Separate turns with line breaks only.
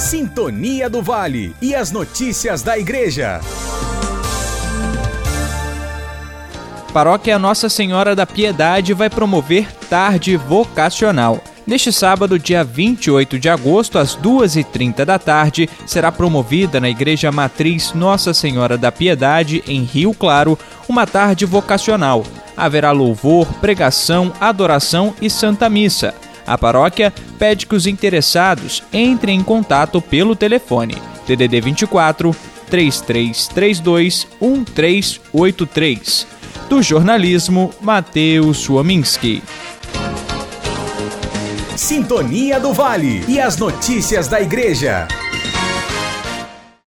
Sintonia do Vale e as notícias da Igreja.
Paróquia Nossa Senhora da Piedade vai promover tarde vocacional. Neste sábado, dia 28 de agosto, às 2h30 da tarde, será promovida na Igreja Matriz Nossa Senhora da Piedade, em Rio Claro, uma tarde vocacional. Haverá louvor, pregação, adoração e Santa Missa. A paróquia pede que os interessados entrem em contato pelo telefone DDD 24 3332 1383. Do jornalismo, Matheus Suominski.
Sintonia do Vale e as notícias da Igreja.